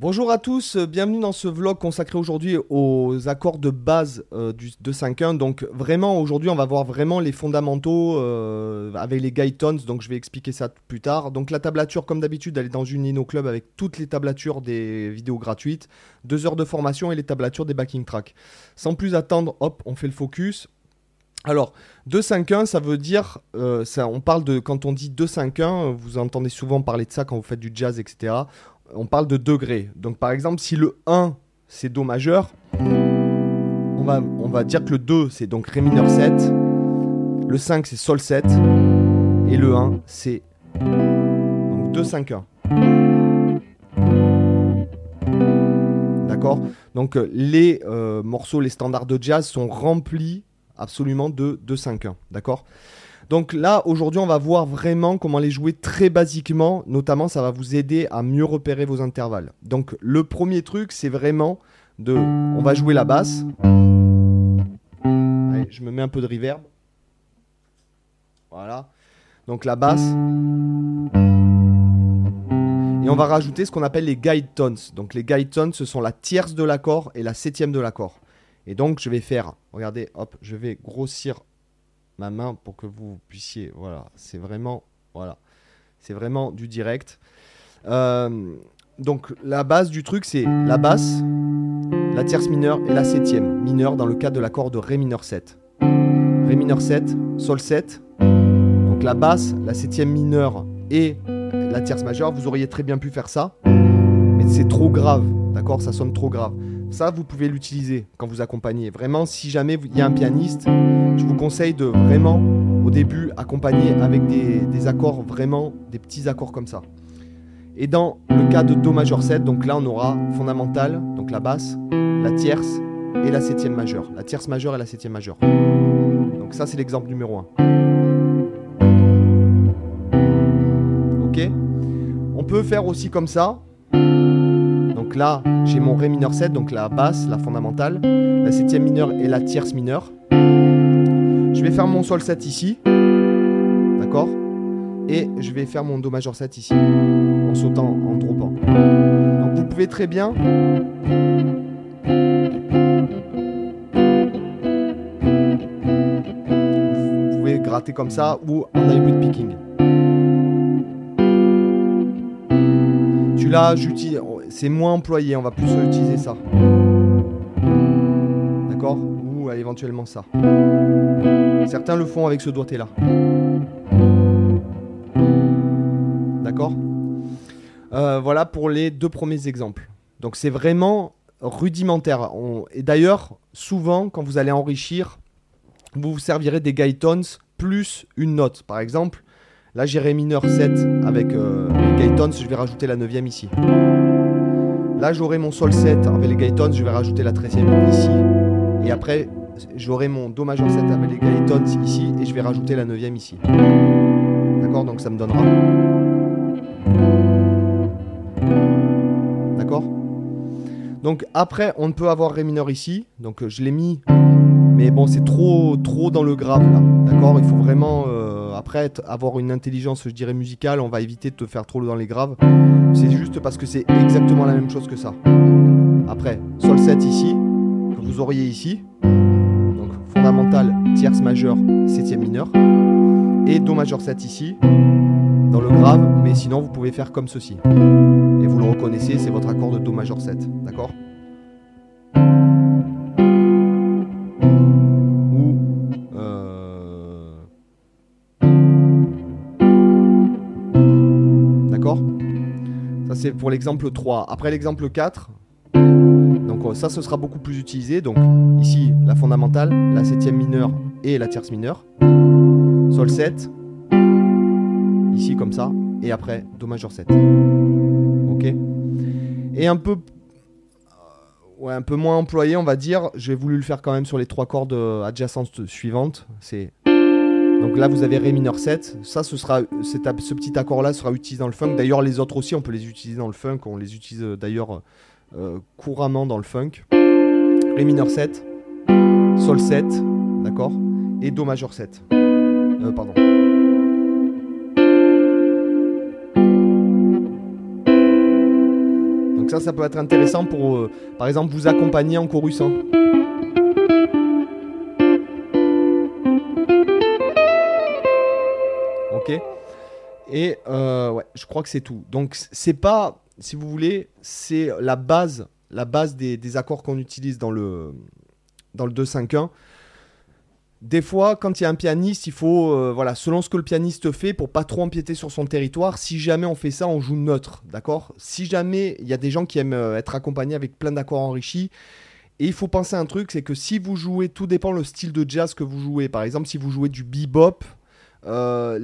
Bonjour à tous, euh, bienvenue dans ce vlog consacré aujourd'hui aux accords de base euh, du, de 5.1. Donc vraiment aujourd'hui on va voir vraiment les fondamentaux euh, avec les guidetones, donc je vais expliquer ça plus tard. Donc la tablature comme d'habitude elle est dans une Nino Club avec toutes les tablatures des vidéos gratuites, deux heures de formation et les tablatures des backing tracks. Sans plus attendre, hop, on fait le focus. Alors, 2-5-1, ça veut dire, on parle de, quand on dit 2-5-1, vous entendez souvent parler de ça quand vous faites du jazz, etc on parle de degrés. Donc par exemple, si le 1 c'est Do majeur, on va, on va dire que le 2 c'est donc Ré mineur 7, le 5 c'est Sol 7, et le 1 c'est donc 2, 5, 1. D'accord? Donc euh, les euh, morceaux, les standards de jazz sont remplis absolument de 2, 5, 1. D'accord? Donc là, aujourd'hui, on va voir vraiment comment les jouer très basiquement. Notamment, ça va vous aider à mieux repérer vos intervalles. Donc le premier truc, c'est vraiment de... On va jouer la basse. Allez, je me mets un peu de reverb. Voilà. Donc la basse. Et on va rajouter ce qu'on appelle les guide tones. Donc les guide tones, ce sont la tierce de l'accord et la septième de l'accord. Et donc je vais faire, regardez, hop, je vais grossir ma main pour que vous puissiez. Voilà, c'est vraiment, voilà, c'est vraiment du direct. Euh, donc la base du truc, c'est la basse, la tierce mineure et la septième mineure dans le cas de l'accord de Ré mineur 7. Ré mineur 7, Sol 7. Donc la basse, la septième mineure et la tierce majeure, vous auriez très bien pu faire ça, mais c'est trop grave, d'accord? Ça sonne trop grave. Ça, vous pouvez l'utiliser quand vous accompagnez. Vraiment, si jamais il y a un pianiste, je vous conseille de vraiment, au début, accompagner avec des, accords, vraiment des petits accords comme ça. Et dans le cas de Do majeur 7, donc là, on aura fondamental, donc la basse, la tierce et la septième majeure. La tierce majeure et la septième majeure. Donc ça, c'est l'exemple numéro 1. Ok? On peut faire aussi comme ça. Donc là, j'ai mon Ré mineur 7, donc la basse, la fondamentale, la septième mineure et la tierce mineure. Je vais faire mon Sol 7 ici, d'accord? Et je vais faire mon Do majeur 7 ici, en sautant, en dropant. Donc vous pouvez très bien... Vous pouvez gratter comme ça ou en hybrid picking. Celui-là, j'utilise c'est moins employé, on va plus utiliser ça. D'accord? Ou éventuellement ça. Certains le font avec ce doigté là. D'accord? Euh, Voilà pour les deux premiers exemples. Donc c'est vraiment rudimentaire. et d'ailleurs, souvent, quand vous allez enrichir, vous vous servirez des guidetones plus une note. Par exemple, là j'ai Ré mineur 7 avec euh, guidetones, je vais rajouter la neuvième ici. Là, j'aurai mon Sol 7 avec les Gaytons, je vais rajouter la 13e ici. Et après, j'aurai mon Do majeur 7 avec les Gaytons ici et je vais rajouter la 9e ici. D'accord? Donc ça me donnera. D'accord? Donc après, on peut avoir Ré mineur ici. Donc je l'ai mis. Mais bon, c'est trop, trop dans le grave là. D'accord? Il faut vraiment. Euh, après, avoir une intelligence, je dirais, musicale, on va éviter de te faire trop dans les graves. C'est juste parce que c'est exactement la même chose que ça. Après, Sol 7 ici, que vous auriez ici. Donc fondamental, tierce majeure, septième mineur. Et Do majeur 7 ici, dans le grave, mais sinon vous pouvez faire comme ceci. Et vous le reconnaissez, c'est votre accord de Do majeur 7. D'accord? C'est pour l'exemple 3. Après l'exemple 4, donc euh, ça ce sera beaucoup plus utilisé. Donc ici la fondamentale, la septième mineure et la tierce mineure. Sol 7. Ici comme ça. Et après Do majeur 7. Ok? Et un peu euh, un peu moins employé, on va dire. J'ai voulu le faire quand même sur les trois cordes euh, adjacentes suivantes. C'est donc là, vous avez Ré mineur 7. Ça, ce, sera, ce petit accord-là sera utilisé dans le funk. D'ailleurs, les autres aussi, on peut les utiliser dans le funk. On les utilise euh, d'ailleurs euh, couramment dans le funk. Ré mineur 7, Sol 7, d'accord? Et Do majeur 7. Euh, pardon. Donc ça, ça peut être intéressant pour, par exemple, vous accompagner en chorus. hein. Et euh, ouais, je crois que c'est tout. Donc c'est pas, si vous voulez, c'est la base, la base des, accords qu'on utilise dans le dans le 2-5-1. Des fois, quand il y a un pianiste, il faut, euh, voilà, selon ce que le pianiste fait, pour pas trop empiéter sur son territoire, si jamais on fait ça, on joue neutre, d'accord? Si jamais il y a des gens qui aiment euh, être accompagnés avec plein d'accords enrichis, et il faut penser à un truc, c'est que si vous jouez, tout dépend le style de jazz que vous jouez. Par exemple, si vous jouez du bebop, euh,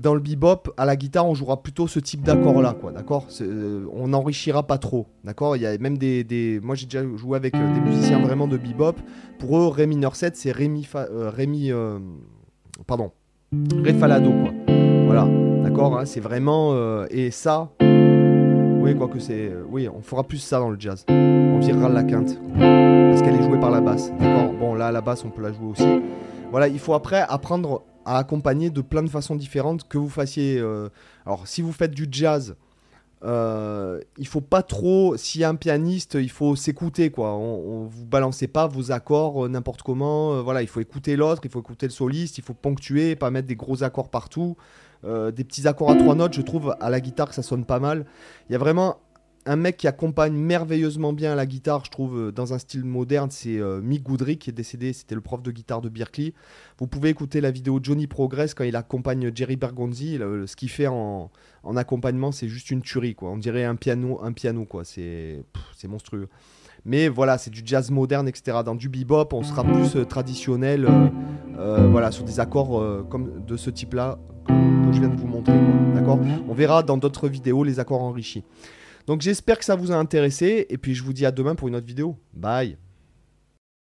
dans le bebop, à la guitare, on jouera plutôt ce type d'accord-là, quoi, d'accord? Euh, On n'enrichira pas trop, d'accord? Il y a même des, Moi, j'ai déjà joué avec euh, des musiciens vraiment de bebop. Pour eux, Ré mineur 7, c'est Ré mi fa... Ré mi, euh, Pardon. Ré fa la do, quoi. Voilà, d'accord hein, C'est vraiment... Et ça... Oui, quoi que c'est... Oui, on fera plus ça dans le jazz. On virera la quinte. Parce qu'elle est jouée par la basse, d'accord? Bon, là, la basse, on peut la jouer aussi. Voilà, il faut après apprendre accompagner de plein de façons différentes que vous fassiez. euh, Alors, si vous faites du jazz, euh, il faut pas trop. S'il y a un pianiste, il faut s'écouter, quoi. On, vous balancez pas vos accords euh, n'importe comment. voilà, il faut écouter l'autre, il faut écouter le soliste, il faut ponctuer, pas mettre des gros accords partout. Des petits accords à trois notes, je trouve à la guitare que ça sonne pas mal. Il y a vraiment un mec qui accompagne merveilleusement bien la guitare, je trouve, euh, dans un style moderne, c'est euh, Mick Goodrick qui est décédé, c'était le prof de guitare de Berkeley. Vous pouvez écouter la vidéo Johnny Progress quand il accompagne Jerry Bergonzi. Le- ce qu'il fait en, en accompagnement, c'est juste une tuerie, quoi. On dirait un piano, un piano, quoi. C'est monstrueux. Mais voilà, c'est du jazz moderne, etc. Dans du bebop, on sera plus euh, traditionnel, euh, voilà, sur des accords comme de ce type-là que, je viens de vous montrer. D'accord? On verra dans d'autres vidéos les accords enrichis. Donc j'espère que ça vous a intéressé et puis je vous dis à demain pour une autre vidéo. Bye